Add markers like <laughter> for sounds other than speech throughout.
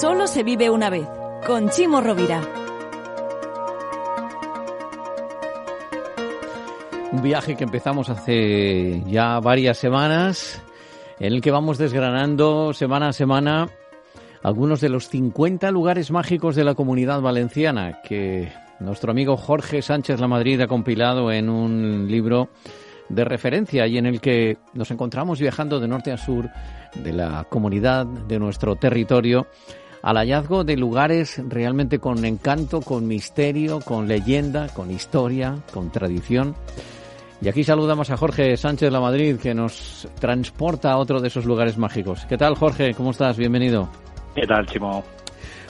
Solo se vive una vez con Chimo Rovira. Un viaje que empezamos hace ya varias semanas, en el que vamos desgranando semana a semana algunos de los 50 lugares mágicos de la comunidad valenciana que nuestro amigo Jorge Sánchez La Madrid ha compilado en un libro de referencia y en el que nos encontramos viajando de norte a sur de la comunidad, de nuestro territorio, al hallazgo de lugares realmente con encanto, con misterio, con leyenda, con historia, con tradición. Y aquí saludamos a Jorge Sánchez La Madrid, que nos transporta a otro de esos lugares mágicos. ¿Qué tal, Jorge? ¿Cómo estás? Bienvenido. ¿Qué tal, Chimo?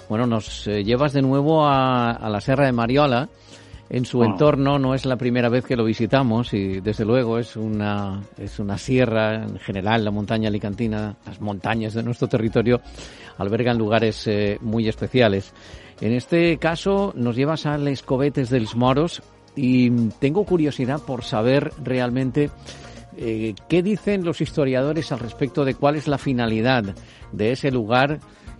Bueno, nos eh, llevas de nuevo a, a, la Serra de Mariola. En su entorno no es la primera vez que lo visitamos y desde luego es una, es una sierra en general, la montaña alicantina, las montañas de nuestro territorio albergan lugares eh, muy especiales. En este caso nos llevas a Les Cobetes dels Moros y tengo curiosidad por saber realmente eh, qué dicen los historiadores al respecto de cuál es la finalidad de ese lugar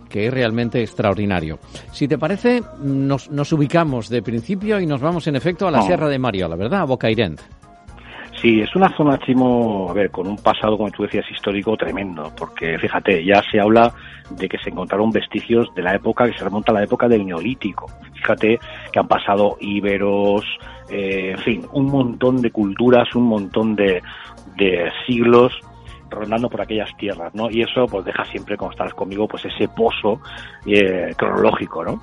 que es realmente extraordinario. Si te parece, nos, nos ubicamos de principio y nos vamos en efecto a la. Sierra de Mariola, ¿verdad? A Bocairent. Sí, es una zona, Chimo, a ver, con un pasado, como tú decías, histórico tremendo, porque fíjate, ya se habla de que se encontraron vestigios de la época que se remonta a la época del Neolítico. Fíjate que han pasado íberos, eh, en fin, un montón de culturas, un montón de, de siglos rondando por aquellas tierras, ¿no? Y eso pues deja siempre, como estás conmigo, pues ese pozo eh, cronológico, ¿no?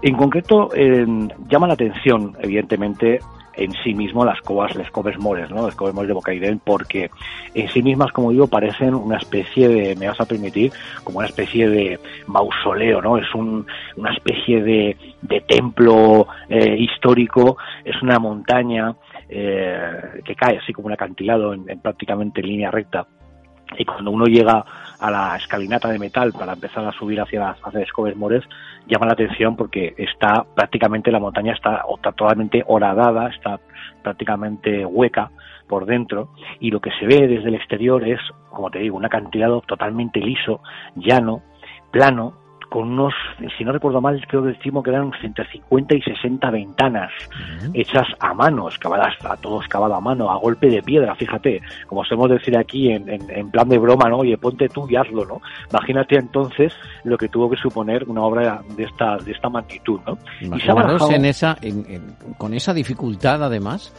En concreto, eh, llama la atención, evidentemente, en sí mismo las covas, las coves mores, ¿no? Las coves mores de Bocairent, porque en sí mismas, como digo, parecen una especie de, me vas a permitir, como una especie de mausoleo, ¿no? Es un, una especie de, de templo eh, histórico, es una montaña eh, que cae así como un acantilado en, en prácticamente línea recta y cuando uno llega a la escalinata de metal para empezar a subir hacia las hacia Mores, llama la atención porque está prácticamente la montaña está, está totalmente horadada, está prácticamente hueca por dentro. Y lo que se ve desde el exterior es, como te digo, un acantilado totalmente liso, llano, plano, con unos, si no recuerdo mal, creo que decimos que eran entre 50 y 60 ventanas hechas a mano, excavadas, a todo excavado a mano, a golpe de piedra, fíjate, como solemos decir aquí en, en, en plan de broma, ¿no? Oye, ponte tú y hazlo, ¿no? Imagínate entonces lo que tuvo que suponer una obra de esta, de esta magnitud, ¿no? Y se ha bajado... en esa, en, con esa dificultad además,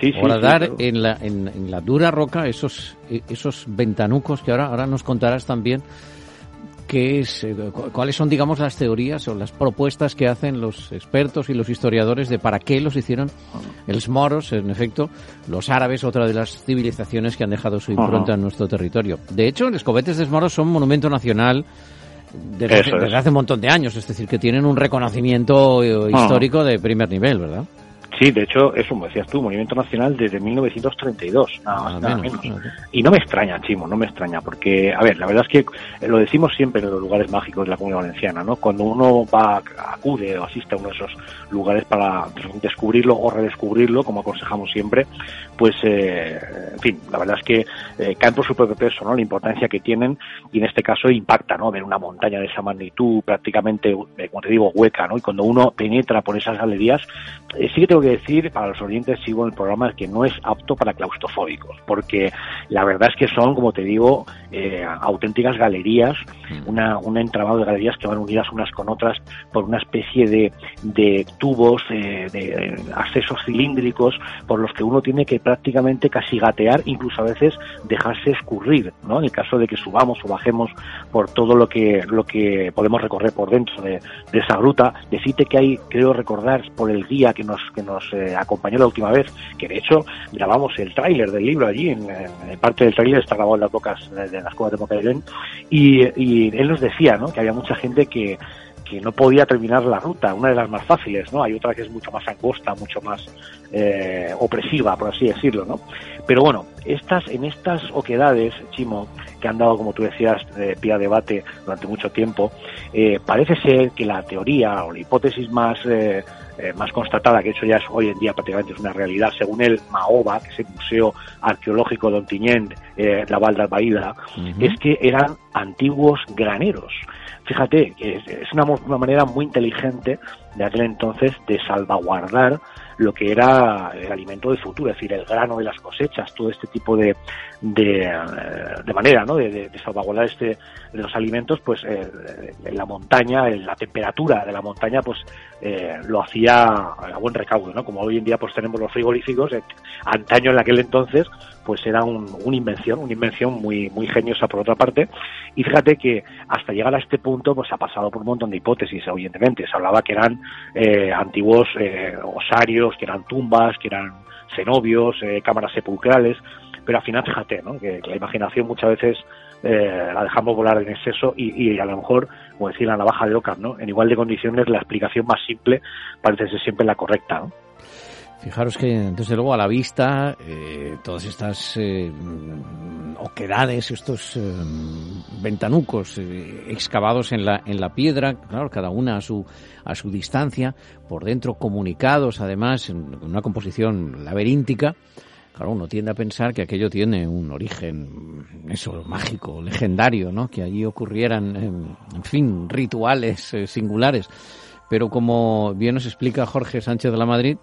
Sí, sí, horadar sí, claro. en, la, en, en, la dura roca esos, esos ventanucos que ahora, ahora nos contarás también qué es, eh, cuáles son, digamos, las teorías o las propuestas que hacen los expertos y los historiadores de para qué los hicieron los moros, en efecto, los árabes, otra de las civilizaciones que han dejado su impronta uh -huh. en nuestro territorio. De hecho, los cobetes de Moros son monumento nacional desde, hace, desde hace un montón de años, es decir, que tienen un reconocimiento uh -huh. histórico de primer nivel, ¿verdad? Sí, de hecho, eso, como decías tú, Movimiento Nacional desde 1932, nada más, nada menos. Y no me extraña, Chimo, no me extraña, porque, a ver, la verdad es que lo decimos siempre en los lugares mágicos de la comunidad valenciana, ¿no? Cuando uno va, acude o asiste a uno de esos lugares para descubrirlo o redescubrirlo, como aconsejamos siempre, pues, eh, en fin, la verdad es que eh, caen por su propio peso, ¿no? La importancia que tienen y en este caso impacta, ¿no? Ver una montaña de esa magnitud prácticamente, eh, como te digo, hueca, ¿no? Y cuando uno penetra por esas galerías, eh, sí que tengo que decir para los oyentes, sigo en el programa, que no es apto para claustrofóbicos, porque la verdad es que son, como te digo, eh, auténticas galerías, mm. una, un entramado de galerías que van unidas unas con otras por una especie de, de tubos, eh, de accesos cilíndricos por los que uno tiene que prácticamente casi gatear, incluso a veces dejarse escurrir, ¿no? En el caso de que subamos o bajemos por todo lo que, lo que podemos recorrer por dentro de, esa ruta. Decirte que hay, creo recordar por el guía que nos, que nos eh, acompañó la última vez, que de hecho grabamos el tráiler del libro allí, en, parte del tráiler está grabado en las bocas de, las cuevas de Mocairén, y, y él nos decía, ¿no? Que había mucha gente que que no podía terminar la ruta, una de las más fáciles, ¿no? Hay otra que es mucho más angosta, mucho más eh, opresiva, por así decirlo, ¿no? Pero bueno, estas, en estas oquedades, Chimo, que han dado, como tú decías, de pie a debate durante mucho tiempo, eh, parece ser que la teoría o la hipótesis más eh, más constatada, que eso ya es hoy en día prácticamente es una realidad, según el MAOBA, que es el Museo Arqueológico de Ontinyent, la Val d'Albaida, es que eran antiguos graneros fíjate, que es una, una manera muy inteligente de aquel entonces de salvaguardar lo que era el alimento del futuro, es decir, el grano de las cosechas, todo este tipo de, de, eh, manera ¿no? de, salvaguardar este, de los alimentos, pues eh, en la montaña, en la temperatura de la montaña, pues eh, lo hacía a buen recaudo, ¿no? Como hoy en día pues tenemos los frigoríficos, antaño en aquel entonces pues era un, una invención, una invención muy, muy geniosa por otra parte. Y fíjate que hasta llegar a este punto, pues ha pasado por un montón de hipótesis, evidentemente. Se hablaba que eran eh, antiguos eh, osarios, que eran tumbas, que eran cenobios, eh, cámaras sepulcrales, pero al final fíjate, ¿no? que, la imaginación muchas veces la dejamos volar en exceso y, y, a lo mejor, como decir la navaja de Ockham, ¿no? en igual de condiciones la explicación más simple parece ser siempre la correcta. ¿no? Fijaros que, desde luego, a la vista, eh, todas estas eh, oquedades, estos eh, ventanucos excavados en la, en la piedra, claro, cada una a su, a su distancia, por dentro comunicados, además, en una composición laberíntica, Claro, uno tiende a pensar que aquello tiene un origen, eso, mágico, legendario, ¿no? Que allí ocurrieran, en fin, rituales singulares. Pero como bien nos explica Jorge Sánchez de la Madrid,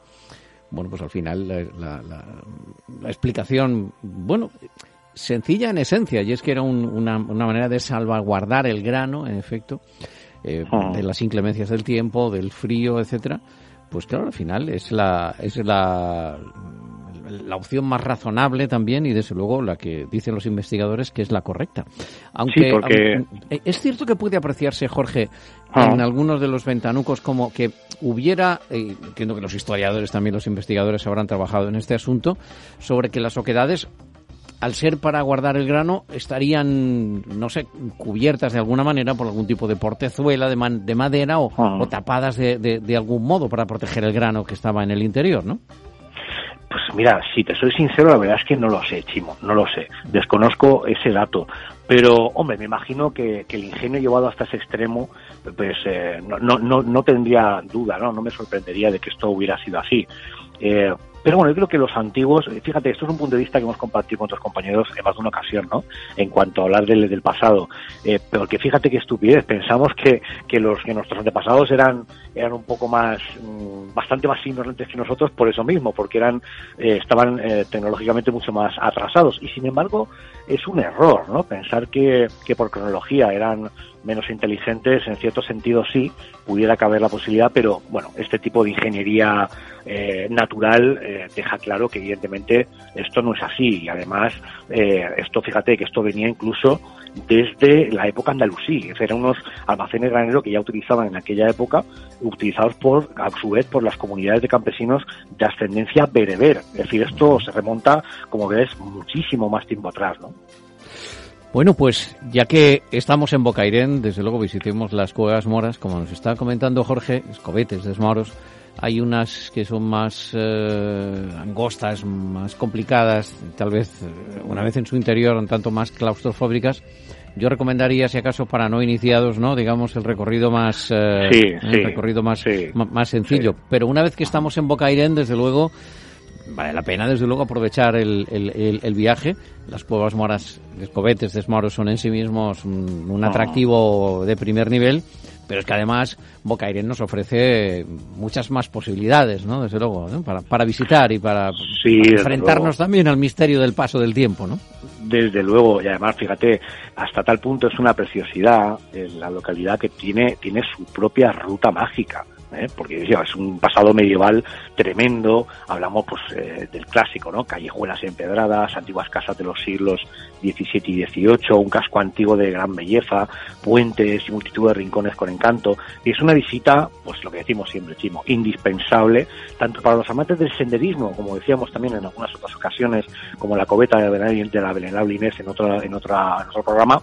bueno, pues al final la, explicación, bueno, sencilla en esencia, y es que era una, manera de salvaguardar el grano, en efecto, eh, ah. de las inclemencias del tiempo, del frío, etcétera. Pues claro, al final es la, es la, la opción más razonable también y desde luego la que dicen los investigadores que es la correcta. Aunque, eh, es cierto que puede apreciarse, Jorge, ah. en algunos de los ventanucos como que hubiera, eh, entiendo que los historiadores también, los investigadores habrán trabajado en este asunto, sobre que las oquedades al ser para guardar el grano, estarían, no sé, cubiertas de alguna manera por algún tipo de portezuela de, de madera o, ah. o tapadas de, de, de, algún modo para proteger el grano que estaba en el interior, ¿no? Pues mira, si te soy sincero, la verdad es que no lo sé, Chimo, no lo sé. Desconozco ese dato. Pero, hombre, me imagino que, el ingenio llevado hasta ese extremo, pues eh, no, no, no, tendría duda, ¿no? No me sorprendería de que esto hubiera sido así. Eh, pero bueno, yo creo que los antiguos, fíjate, esto es un punto de vista que hemos compartido con otros compañeros en más de una ocasión, ¿no? En cuanto a hablar del, del pasado. Eh, pero que fíjate qué estupidez, pensamos que, que los que nuestros antepasados eran, eran un poco más, mm, bastante más ignorantes que nosotros por eso mismo, porque eran, eh, estaban eh, tecnológicamente mucho más atrasados. Y sin embargo, es un error, ¿no? Pensar que, que por cronología eran menos inteligentes, en cierto sentido sí, pudiera caber la posibilidad, pero bueno, este tipo de ingeniería eh, natural deja claro que evidentemente esto no es así y además eh, esto, fíjate que esto venía incluso desde la época andalusí, eran unos almacenes graneros que ya utilizaban en aquella época, utilizados por, a su vez, por las comunidades de campesinos de ascendencia bereber. Es decir, esto se remonta, como ves, muchísimo más tiempo atrás, ¿no? Bueno, pues ya que estamos en Bocairén, desde luego visitemos las cuevas moras, como nos está comentando Jorge, escobetes de moros. Hay unas que son más eh, angostas, más complicadas, tal vez eh, una vez en su interior un tanto más claustrofóbicas. Yo recomendaría, si acaso, para no iniciados, ¿no? Digamos, el recorrido más, eh, sí, el recorrido más, más sencillo. Pero una vez que estamos en Bocairén, desde luego, vale la pena, desde luego, aprovechar el, el, el, viaje. Las cuevas moras, los cobetes de Esmoros son en sí mismos un, un atractivo de primer nivel Pero es que además Bocairent nos ofrece muchas más posibilidades, ¿no? Desde luego, para, para, visitar y para, enfrentarnos también al misterio del paso del tiempo, ¿no? Desde luego, y además, fíjate, hasta tal punto es una preciosidad en la localidad que tiene, tiene su propia ruta mágica. ¿Eh? porque es un pasado medieval tremendo, hablamos pues eh, del clásico, ¿no? Callejuelas empedradas, antiguas casas de los siglos XVII y XVIII, un casco antiguo de gran belleza, puentes y multitud de rincones con encanto, y es una visita, pues lo que decimos siempre, Chimo, indispensable, tanto para los amantes del senderismo, como decíamos también en algunas otras ocasiones, como la cobeta de la venerable Inés en, otra, en, otra, otro programa,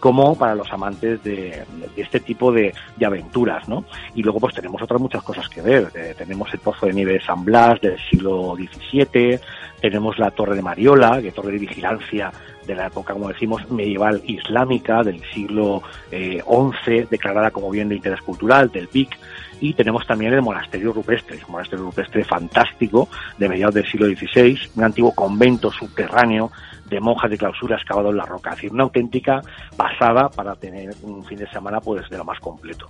como para los amantes de, este tipo de, aventuras, ¿no? Y luego pues tenemos otras muchas cosas que ver. Eh, tenemos el Pozo de Nieve de San Blas del siglo XVII, tenemos la Torre de Mariola, que es torre de vigilancia de la época, como decimos, medieval islámica del siglo XI, eh, declarada como bien de interés cultural, del PIC, y tenemos también el monasterio rupestre, un monasterio rupestre fantástico de mediados del siglo XVI, un antiguo convento subterráneo de monjas de clausura excavado en la roca. Es decir, una auténtica pasada para tener un fin de semana pues de lo más completo.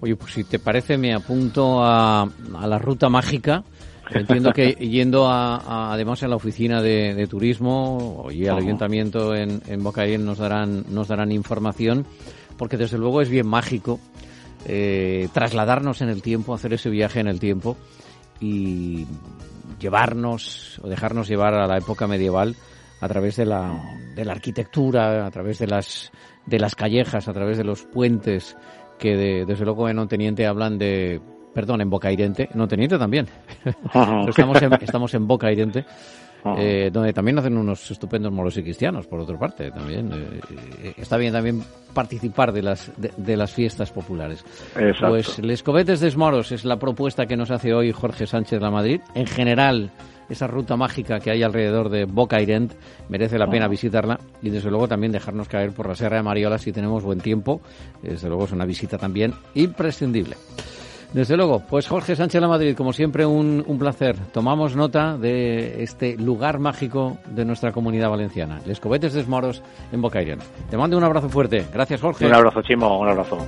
Oye, pues si te parece, me apunto a, a la ruta mágica. Entiendo que <laughs> yendo a, además a la oficina de, turismo y al ayuntamiento en, en Bocaín nos darán, nos darán información, porque desde luego es bien mágico eh, trasladarnos en el tiempo, hacer ese viaje en el tiempo y llevarnos o dejarnos llevar a la época medieval a través de la, de la arquitectura, a través de las, de las callejas, a través de los puentes que de, desde luego en Onteniente hablan de, perdón, en Boca Irente, en Onteniente también, <laughs> estamos en, estamos en Boca Irente, eh, donde también hacen unos estupendos moros y cristianos, por otra parte, también. Eh, está bien también participar de las, de, las fiestas populares. Pues Les Cobetes de Moros es la propuesta que nos hace hoy Jorge Sánchez La Madrid. En general, esa ruta mágica que hay alrededor de Boca Irent merece la pena visitarla y desde luego también dejarnos caer por la Serra de Mariola si tenemos buen tiempo. Desde luego es una visita también imprescindible. Desde luego, pues Jorge Sánchez La Madrid, como siempre, un, un, placer. Tomamos nota de este lugar mágico de nuestra comunidad valenciana, Les Cobetes de Moros en Bocairent. Te mando un abrazo fuerte. Gracias, Jorge. Un abrazo, Chimo, un abrazo.